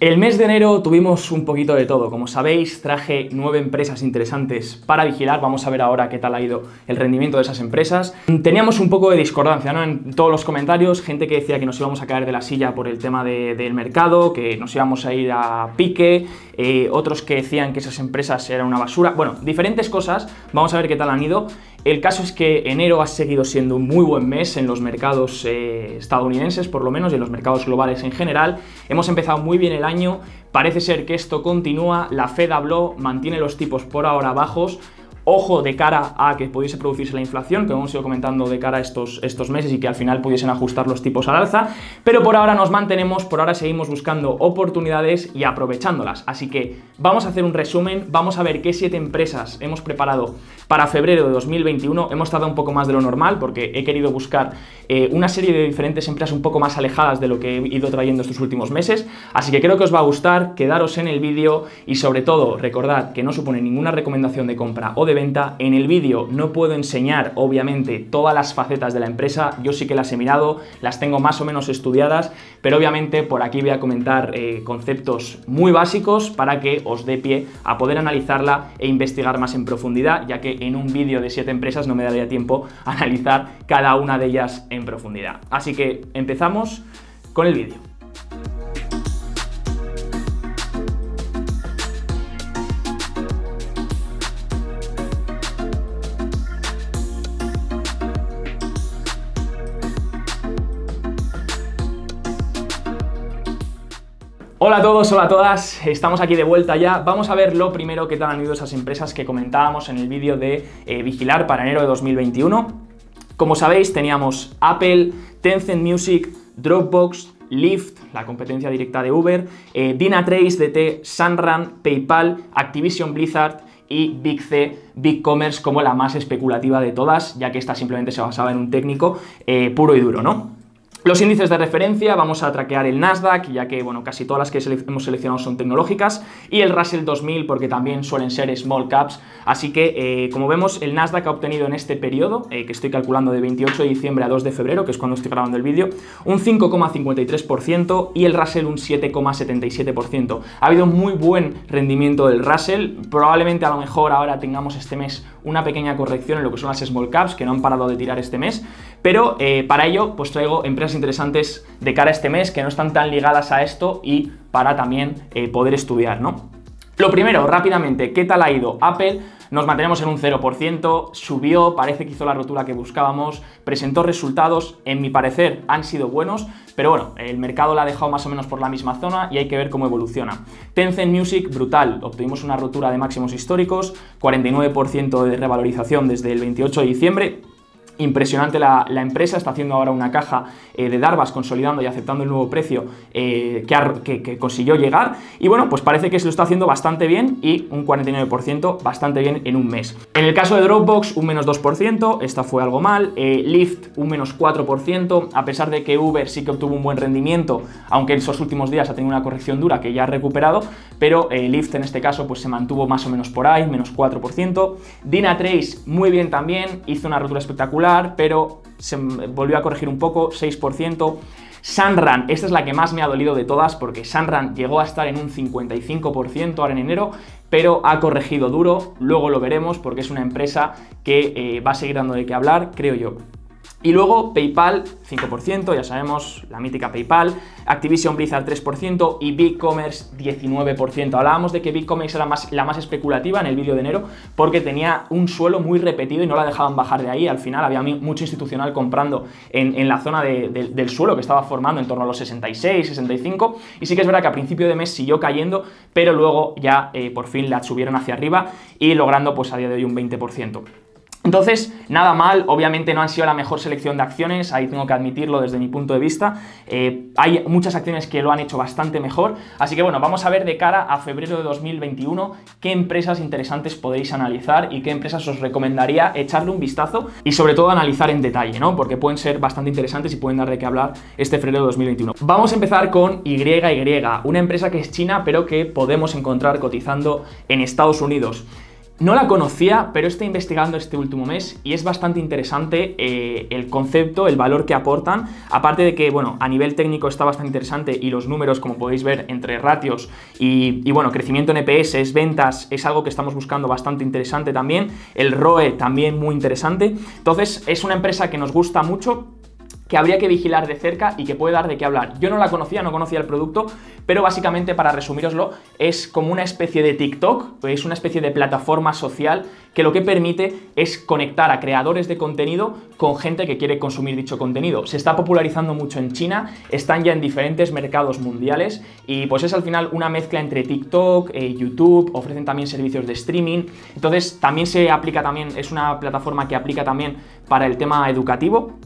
El mes de enero tuvimos un poquito de todo. Como sabéis, traje nueve empresas interesantes para vigilar. Vamos a ver ahora qué tal ha ido el rendimiento de esas empresas. Teníamos un poco de discordancia ¿no? en todos los comentarios. Gente que decía que nos íbamos a caer de la silla por el tema del mercado, que nos íbamos a ir a pique. Eh, otros que decían que esas empresas eran una basura. Bueno, diferentes cosas. Vamos a ver qué tal han ido. El caso es que enero ha seguido siendo un muy buen mes en los mercados eh, estadounidenses, por lo menos, y en los mercados globales en general. Hemos empezado muy bien el año, parece ser que esto continúa, la Fed habló, mantiene los tipos por ahora bajos, Ojo de cara a que pudiese producirse la inflación, que hemos ido comentando de cara a estos, estos meses y que al final pudiesen ajustar los tipos al alza, pero por ahora nos mantenemos, por ahora seguimos buscando oportunidades y aprovechándolas. Así que vamos a hacer un resumen, vamos a ver qué siete empresas hemos preparado para febrero de 2021. Hemos tardado un poco más de lo normal porque he querido buscar eh, una serie de diferentes empresas un poco más alejadas de lo que he ido trayendo estos últimos meses, así que creo que os va a gustar, quedaros en el vídeo y sobre todo recordad que no supone ninguna recomendación de compra o de venta. En el vídeo no puedo enseñar, obviamente, todas las facetas de la empresa. Yo sí que las he mirado, las tengo más o menos estudiadas, pero obviamente por aquí voy a comentar eh, conceptos muy básicos para que os dé pie a poder analizarla e investigar más en profundidad, ya que en un vídeo de siete empresas no me daría tiempo a analizar cada una de ellas en profundidad. Así que empezamos con el vídeo. Hola a todos, hola a todas, estamos aquí de vuelta ya. Vamos a ver lo primero que tal han ido esas empresas que comentábamos en el vídeo de eh, Vigilar para enero de 2021. Como sabéis, teníamos Apple, Tencent Music, Dropbox, Lyft, la competencia directa de Uber, eh, Dynatrace, DT, Sunrun, PayPal, Activision Blizzard y Big C, Big Commerce como la más especulativa de todas, ya que esta simplemente se basaba en un técnico eh, puro y duro, ¿no? Los índices de referencia, vamos a traquear el Nasdaq, ya que bueno, casi todas las que hemos seleccionado son tecnológicas, y el Russell 2000, porque también suelen ser small caps. Así que, eh, como vemos, el Nasdaq ha obtenido en este periodo, eh, que estoy calculando de 28 de diciembre a 2 de febrero, que es cuando estoy grabando el vídeo, un 5,53% y el Russell un 7,77%. Ha habido muy buen rendimiento del Russell, probablemente a lo mejor ahora tengamos este mes una pequeña corrección en lo que son las small caps, que no han parado de tirar este mes, pero eh, para ello pues traigo empresas interesantes de cara a este mes que no están tan ligadas a esto y para también eh, poder estudiar, ¿no? Lo primero, rápidamente, ¿qué tal ha ido Apple? Nos mantenemos en un 0%, subió, parece que hizo la rotura que buscábamos, presentó resultados, en mi parecer han sido buenos, pero bueno, el mercado la ha dejado más o menos por la misma zona y hay que ver cómo evoluciona. Tencent Music, brutal, obtuvimos una rotura de máximos históricos, 49% de revalorización desde el 28 de diciembre, Impresionante la, empresa, está haciendo ahora una caja eh, de Darbas consolidando y aceptando el nuevo precio eh, que, consiguió llegar. Y bueno, pues parece que se lo está haciendo bastante bien y un 49% bastante bien en un mes. En el caso de Dropbox, un menos 2%, esta fue algo mal. Eh, Lyft, un menos 4%, a pesar de que Uber sí que obtuvo un buen rendimiento, aunque en esos últimos días ha tenido una corrección dura que ya ha recuperado, pero Lyft en este caso pues se mantuvo más o menos por ahí, menos 4%. Dynatrace, muy bien también, hizo una rotura espectacular pero se volvió a corregir un poco, 6%. Sunrun, esta es la que más me ha dolido de todas porque Sunrun llegó a estar en un 55% ahora en enero, pero ha corregido duro, luego lo veremos porque es una empresa que eh, va a seguir dando de qué hablar, creo yo. Y luego PayPal 5%, ya sabemos, la mítica PayPal, Activision Blizzard 3% y BigCommerce 19%. Hablábamos de que BigCommerce era más, la más especulativa en el vídeo de enero porque tenía un suelo muy repetido y no la dejaban bajar de ahí. Al final había mucho institucional comprando en, la zona del suelo que estaba formando en torno a los 66, 65. Y sí que es verdad que a principio de mes siguió cayendo, pero luego ya eh, por fin la subieron hacia arriba y logrando pues a día de hoy un 20%. Entonces, nada mal, obviamente no han sido la mejor selección de acciones, ahí tengo que admitirlo desde mi punto de vista. Eh, hay muchas acciones que lo han hecho bastante mejor, así que bueno, vamos a ver de cara a febrero de 2021 qué empresas interesantes podéis analizar y qué empresas os recomendaría echarle un vistazo y sobre todo analizar en detalle, ¿no? Porque pueden ser bastante interesantes y pueden dar de qué hablar este febrero de 2021. Vamos a empezar con YY, una empresa que es china pero que podemos encontrar cotizando en Estados Unidos. No la conocía, pero estoy investigando este último mes y es bastante interesante eh, el concepto, el valor que aportan. Aparte de que, bueno, a nivel técnico está bastante interesante y los números, como podéis ver, entre ratios y, y bueno, crecimiento en EPS, ventas, es algo que estamos buscando bastante interesante también. El ROE también muy interesante. Entonces, es una empresa que nos gusta mucho que habría que vigilar de cerca y que puede dar de qué hablar. Yo no la conocía, no conocía el producto, pero básicamente para resumiroslo es como una especie de TikTok, es una especie de plataforma social que lo que permite es conectar a creadores de contenido con gente que quiere consumir dicho contenido. Se está popularizando mucho en China, están ya en diferentes mercados mundiales y pues es al final una mezcla entre TikTok, eh, YouTube, ofrecen también servicios de streaming. Entonces también se aplica también, es una plataforma que aplica también para el tema educativo,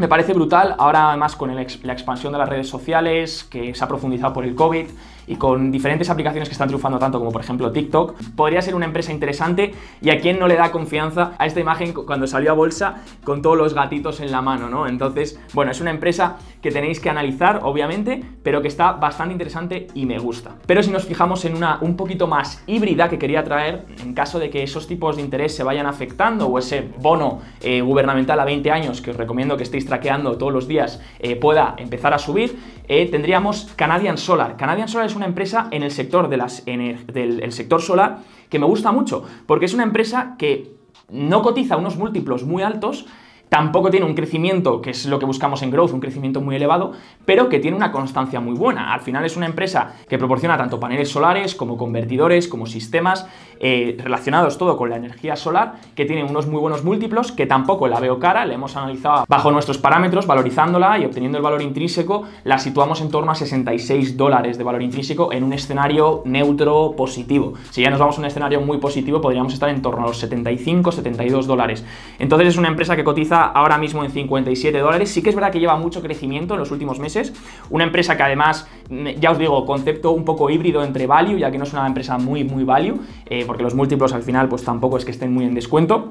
me parece brutal, ahora además con la expansión de las redes sociales, que se ha profundizado por el COVID, y con diferentes aplicaciones que están triunfando tanto como por ejemplo TikTok, podría ser una empresa interesante y a quien no le da confianza a esta imagen cuando salió a bolsa con todos los gatitos en la mano, ¿no? Entonces, bueno, es una empresa que tenéis que analizar, obviamente, pero que está bastante interesante y me gusta. Pero si nos fijamos en una un poquito más híbrida que quería traer, en caso de que esos tipos de interés se vayan afectando o ese bono eh, gubernamental a 20 años que os recomiendo que estéis traqueando todos los días eh, pueda empezar a subir, eh, tendríamos Canadian Solar. Canadian Solar es una empresa en el sector, de las, del sector solar que me gusta mucho, porque es una empresa que no cotiza unos múltiplos muy altos, Tampoco tiene un crecimiento, que es lo que buscamos en Growth, un crecimiento muy elevado, pero que tiene una constancia muy buena. Al final es una empresa que proporciona tanto paneles solares como convertidores, como sistemas eh, relacionados todo con la energía solar, que tiene unos muy buenos múltiplos, que tampoco la veo cara, la hemos analizado bajo nuestros parámetros, valorizándola y obteniendo el valor intrínseco, la situamos en torno a 66 dólares de valor intrínseco en un escenario neutro positivo. Si ya nos vamos a un escenario muy positivo, podríamos estar en torno a los 75, 72 dólares. Entonces es una empresa que cotiza ahora mismo en 57 dólares. Sí que es verdad que lleva mucho crecimiento en los últimos meses. Una empresa que además, mm, ya os digo, concepto un poco híbrido entre value, ya que no es una empresa muy, muy value, eh, porque los múltiplos al final pues tampoco es que estén muy en descuento.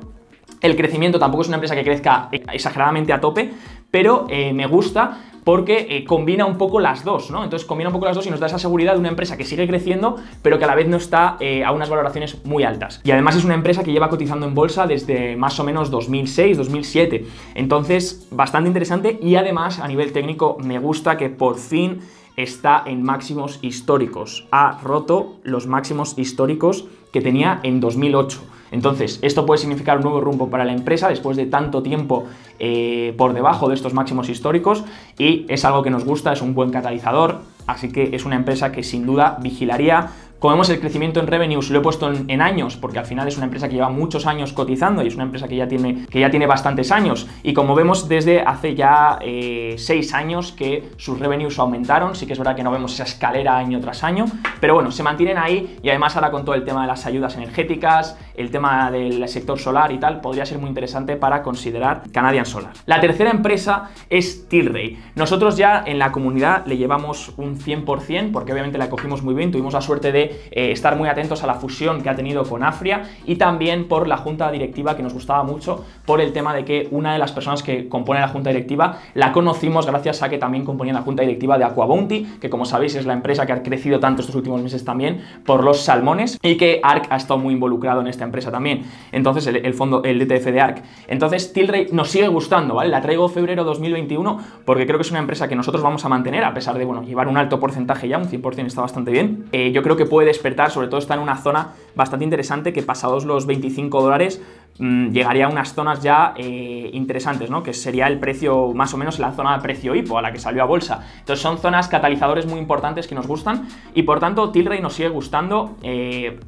El crecimiento tampoco es una empresa que crezca exageradamente a tope, pero eh, me gusta porque eh, combina un poco las dos, ¿no? Entonces combina un poco las dos y nos da esa seguridad de una empresa que sigue creciendo, pero que a la vez no está eh, a unas valoraciones muy altas. Y además es una empresa que lleva cotizando en bolsa desde más o menos 2006, 2007. Entonces, bastante interesante y además a nivel técnico me gusta que por fin está en máximos históricos. Ha roto los máximos históricos que tenía en 2008. Entonces, esto puede significar un nuevo rumbo para la empresa después de tanto tiempo eh, por debajo de estos máximos históricos y es algo que nos gusta, es un buen catalizador, así que es una empresa que sin duda vigilaría como vemos, el crecimiento en revenues lo he puesto en, años, porque al final es una empresa que lleva muchos años cotizando y es una empresa que ya tiene, que ya tiene bastantes años. Y como vemos, desde hace ya eh, seis años que sus revenues aumentaron. Sí que es verdad que no vemos esa escalera año tras año, pero bueno, se mantienen ahí y además ahora con todo el tema de las ayudas energéticas, el tema del sector solar y tal, podría ser muy interesante para considerar Canadian Solar. La tercera empresa es Tilray. Nosotros ya en la comunidad le llevamos un 100%, porque obviamente la cogimos muy bien, tuvimos la suerte de eh, estar muy atentos a la fusión que ha tenido con Afria y también por la junta directiva que nos gustaba mucho por el tema de que una de las personas que compone la junta directiva la conocimos gracias a que también componía la junta directiva de Aquabounty, que como sabéis es la empresa que ha crecido tanto estos últimos meses también por los salmones y que ARC ha estado muy involucrado en esta empresa también. Entonces el, fondo, el DTF de ARC. Entonces Tilray nos sigue gustando, ¿vale? La traigo febrero 2021 porque creo que es una empresa que nosotros vamos a mantener a pesar de, bueno, llevar un alto porcentaje ya, un 100% está bastante bien. Eh, yo creo que puede despertar, sobre todo está en una zona bastante interesante que pasados los 25 dólares llegaría a unas zonas ya eh, interesantes, ¿no? que sería el precio, más o menos la zona de precio IPO a la que salió a bolsa. Entonces son zonas catalizadores muy importantes que nos gustan y por tanto Tilray nos sigue gustando. Eh,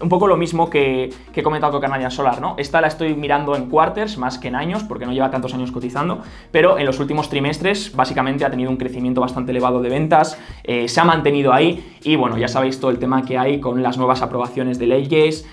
un poco lo mismo que, he comentado con Canadian Solar. ¿no? Esta la estoy mirando en quarters más que en años porque no lleva tantos años cotizando, pero en los últimos trimestres básicamente ha tenido un crecimiento bastante elevado de ventas, eh, se ha mantenido ahí y bueno, ya sabéis todo el tema que hay con las nuevas aprobaciones de leyes,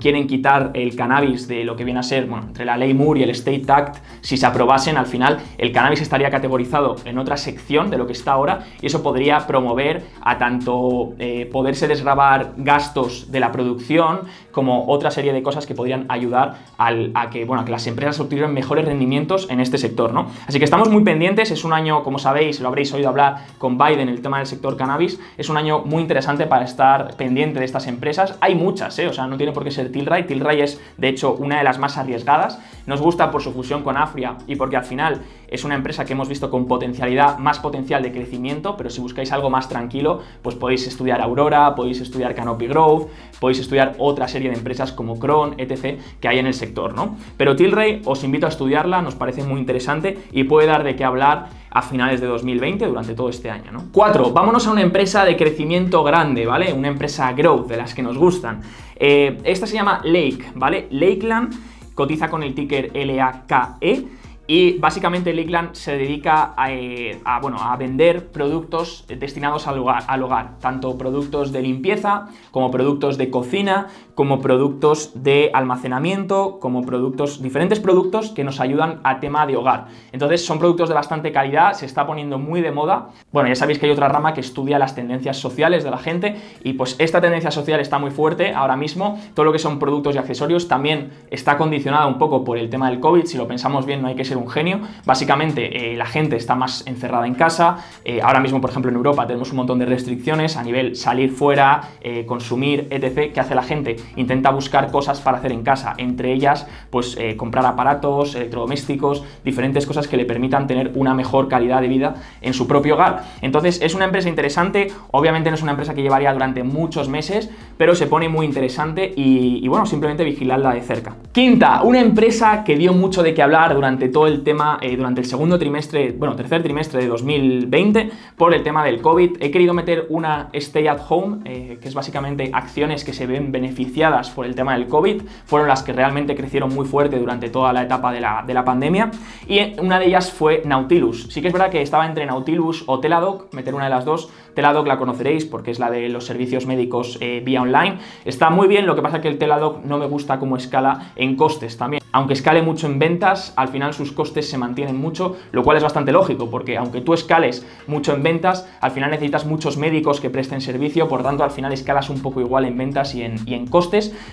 quieren quitar el cannabis de lo que viene a ser, bueno, entre la ley Moore y el State Act, si se aprobasen, al final el cannabis estaría categorizado en otra sección de lo que está ahora y eso podría promover a tanto eh, poderse desgrabar gastos de la producción como otra serie de cosas que podrían ayudar a, que, bueno, que las empresas obtuvieran mejores rendimientos en este sector, ¿no? Así que estamos muy pendientes, es un año, como sabéis, lo habréis oído hablar con Biden, el tema del sector cannabis, es un año muy interesante para estar pendiente de estas empresas. Hay muchas, ¿eh? o sea, no tiene por qué ser Tilray. Tilray es, de hecho, una de las más arriesgadas. Nos gusta por su fusión con Afria y porque al final es una empresa que hemos visto con potencialidad, más potencial de crecimiento, pero si buscáis algo más tranquilo, pues podéis estudiar Aurora, podéis estudiar Canopy Growth, podéis estudiar otra serie de empresas como Cron, etc., que hay en el sector, ¿no? Pero Tilray os invito a estudiarla, nos parece muy interesante y puede dar de qué hablar a finales de 2020 durante todo este año. ¿no? Cuatro, vámonos a una empresa de crecimiento grande, ¿vale? Una empresa growth, de las que nos gustan. Eh, esta se llama Lake, ¿vale? Lakeland cotiza con el ticker LAKE y básicamente Lakeland se dedica eh, a, bueno, a vender productos destinados al hogar, tanto productos de limpieza como productos de cocina, como productos de almacenamiento, como productos, diferentes productos que nos ayudan a tema de hogar. Entonces son productos de bastante calidad, se está poniendo muy de moda. Bueno, ya sabéis que hay otra rama que estudia las tendencias sociales de la gente y pues esta tendencia social está muy fuerte ahora mismo. Todo lo que son productos y accesorios también está condicionada un poco por el tema del COVID. Si lo pensamos bien, no hay que ser un genio. Básicamente, eh, la gente está más encerrada en casa. Eh, ahora mismo, por ejemplo, en Europa tenemos un montón de restricciones a nivel salir fuera, eh, consumir, etc. ¿Qué hace la gente? Intenta buscar cosas para hacer en casa. Entre ellas, pues comprar aparatos, electrodomésticos, diferentes cosas que le permitan tener una mejor calidad de vida en su propio hogar. Entonces, es una empresa interesante. Obviamente no es una empresa que llevaría durante muchos meses, pero se pone muy interesante y, y bueno, simplemente vigilarla de cerca. Quinta, una empresa que dio mucho de qué hablar durante todo el tema eh, durante el segundo trimestre, bueno, tercer trimestre de 2020 por el tema del COVID. He querido meter una Stay at Home, eh, que es básicamente acciones que se ven beneficiadas por el tema del COVID. Fueron las que realmente crecieron muy fuerte durante toda la etapa de la, de la pandemia. Y una de ellas fue Nautilus. Sí que es verdad que estaba entre Nautilus o Teladoc, meter una de las dos. Teladoc la conoceréis porque es la de los servicios médicos eh, vía online. Está muy bien, lo que pasa es que el Teladoc no me gusta como escala en costes también. Aunque escale mucho en ventas, al final sus costes se mantienen mucho, lo cual es bastante lógico, porque aunque tú escales mucho en ventas, al final necesitas muchos médicos que presten servicio, por tanto al final escalas un poco igual en ventas y en, y en costes.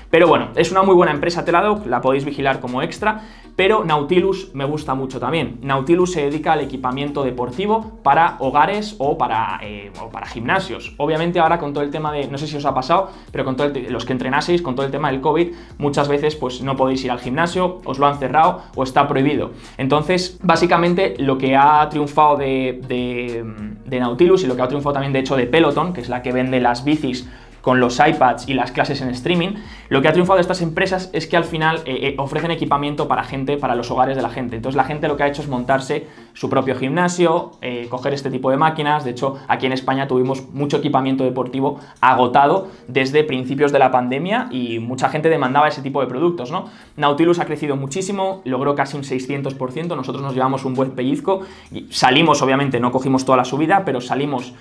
Pero bueno, es una muy buena empresa Teladoc, la podéis vigilar como extra, pero Nautilus me gusta mucho también. Nautilus se dedica al equipamiento deportivo para hogares o para, eh, para gimnasios. Obviamente ahora con todo el tema de, no sé si os ha pasado, pero con todos los que entrenaseis, con todo el tema del COVID, muchas veces pues no podéis ir al gimnasio, os lo han cerrado o está prohibido. Entonces, básicamente lo que ha triunfado de, de Nautilus y lo que ha triunfado también de hecho de Peloton, que es la que vende las bicis con los iPads y las clases en streaming, lo que ha triunfado estas empresas es que al final eh, eh, ofrecen equipamiento para gente, para los hogares de la gente. Entonces la gente lo que ha hecho es montarse su propio gimnasio, eh, coger este tipo de máquinas. De hecho, aquí en España tuvimos mucho equipamiento deportivo agotado desde principios de la pandemia y mucha gente demandaba ese tipo de productos. Nautilus ha crecido muchísimo, logró casi un 600%, nosotros nos llevamos un buen pellizco, y salimos obviamente, no cogimos toda la subida, pero salimos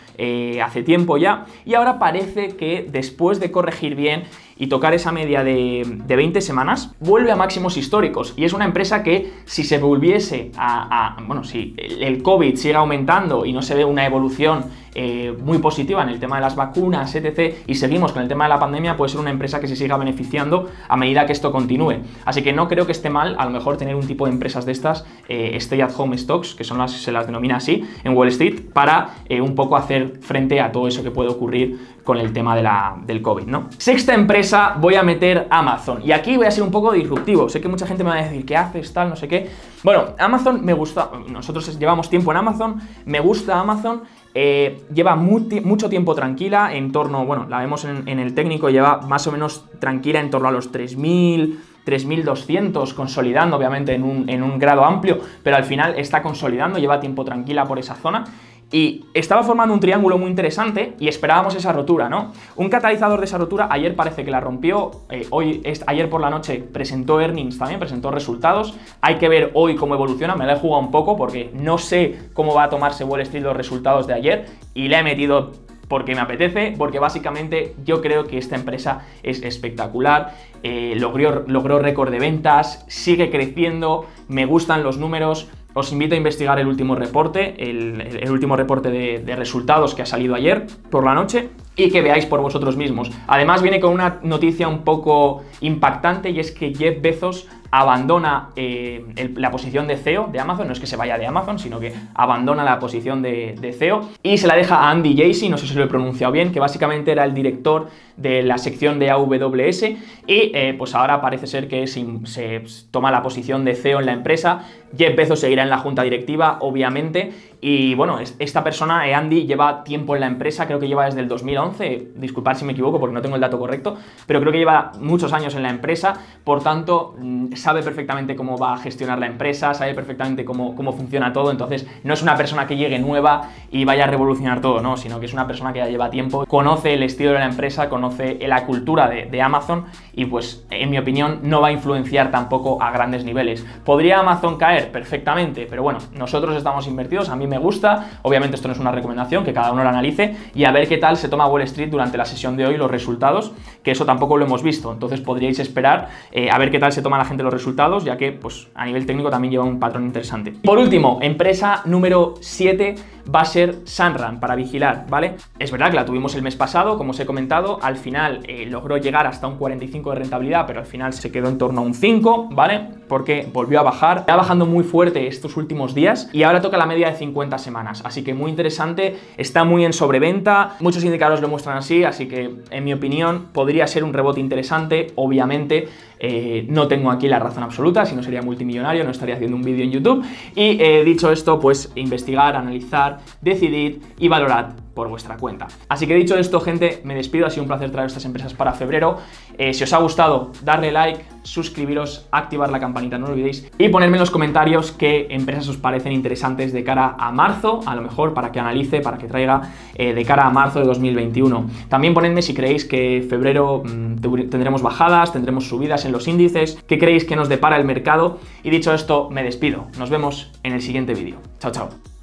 hace tiempo ya y ahora parece que después de corregir bien y tocar esa media de, 20 semanas, vuelve a máximos históricos. Y es una empresa que si se volviese a, bueno, si el COVID sigue aumentando y no se ve una evolución eh, muy positiva en el tema de las vacunas, etc., y seguimos con el tema de la pandemia, puede ser una empresa que se siga beneficiando a medida que esto continúe. Así que no creo que esté mal, a lo mejor, tener un tipo de empresas de estas, eh, stay at home stocks, que son las, se las denomina así, en Wall Street, para eh, un poco hacer frente a todo eso que puede ocurrir con el tema de la, del COVID, ¿no? Sexta empresa, voy a meter Amazon. Y aquí voy a ser un poco disruptivo. Sé que mucha gente me va a decir, ¿qué haces? Tal, no sé qué. Bueno, Amazon me gusta, nosotros llevamos tiempo en Amazon, me gusta Amazon, eh, lleva mucho tiempo tranquila, en torno, bueno, la vemos en, el técnico, lleva más o menos tranquila en torno a los 3.000, 3.200, consolidando obviamente en un, en un grado amplio, pero al final está consolidando, lleva tiempo tranquila por esa zona y estaba formando un triángulo muy interesante y esperábamos esa rotura, ¿no? Un catalizador de esa rotura ayer parece que la rompió, eh, hoy, ayer por la noche presentó earnings también, presentó resultados, hay que ver hoy cómo evoluciona, me la he jugado un poco porque no sé cómo va a tomarse Wall Street los resultados de ayer y le he metido porque me apetece, porque básicamente yo creo que esta empresa es espectacular, eh, logró, logró récord de ventas, sigue creciendo, me gustan los números, os invito a investigar el último reporte, el, último reporte de, resultados que ha salido ayer por la noche y que veáis por vosotros mismos. Además viene con una noticia un poco impactante y es que Jeff Bezos abandona eh, la posición de CEO de Amazon, no es que se vaya de Amazon, sino que abandona la posición de, CEO y se la deja a Andy Jassy, no sé si lo he pronunciado bien, que básicamente era el director de la sección de AWS y eh, pues ahora parece ser que se, se toma la posición de CEO en la empresa. Jeff Bezos seguirá en la junta directiva, obviamente, y bueno, esta persona, eh, Andy, lleva tiempo en la empresa, creo que lleva desde el 2011, disculpad si me equivoco porque no tengo el dato correcto, pero creo que lleva muchos años en la empresa, por tanto, mm, sabe perfectamente cómo va a gestionar la empresa, sabe perfectamente cómo, cómo funciona todo, entonces no es una persona que llegue nueva y vaya a revolucionar todo, no, sino que es una persona que ya lleva tiempo, conoce el estilo de la empresa, conoce la cultura de, de Amazon y pues, en mi opinión, no va a influenciar tampoco a grandes niveles. ¿Podría Amazon caer? Perfectamente, pero bueno, nosotros estamos invertidos, a mí me gusta. Obviamente esto no es una recomendación, que cada uno lo analice y a ver qué tal se toma Wall Street durante la sesión de hoy, los resultados, que eso tampoco lo hemos visto. Entonces podríais esperar eh, a ver qué tal se toma la gente los resultados, ya que pues, a nivel técnico también lleva un patrón interesante. Por último, empresa número 7 va a ser Sunrun para vigilar, ¿vale? Es verdad que la tuvimos el mes pasado, como os he comentado, al final eh, logró llegar hasta un 45 de rentabilidad, pero al final se quedó en torno a un 5, ¿vale? Porque volvió a bajar, está bajando muy fuerte estos últimos días y ahora toca la media de 50 semanas, así que muy interesante, está muy en sobreventa, muchos indicadores lo muestran así, así que en mi opinión podría ser un rebote interesante, obviamente eh, no tengo aquí la razón absoluta, si no sería multimillonario, no estaría haciendo un vídeo en YouTube. Y eh, dicho esto, pues investigar, analizar, decidir y valorar por vuestra cuenta. Así que dicho esto, gente, me despido. Ha sido un placer traer estas empresas para febrero. Eh, si os ha gustado, darle like, suscribiros, activar la campanita, no lo olvidéis, y ponerme en los comentarios qué empresas os parecen interesantes de cara a marzo, a lo mejor para que analice, para que traiga eh, de cara a marzo de 2021. También ponedme si creéis que febrero mm, tendremos bajadas, tendremos subidas en los índices, qué creéis que nos depara el mercado. Y dicho esto, me despido. Nos vemos en el siguiente vídeo. Chao, chao.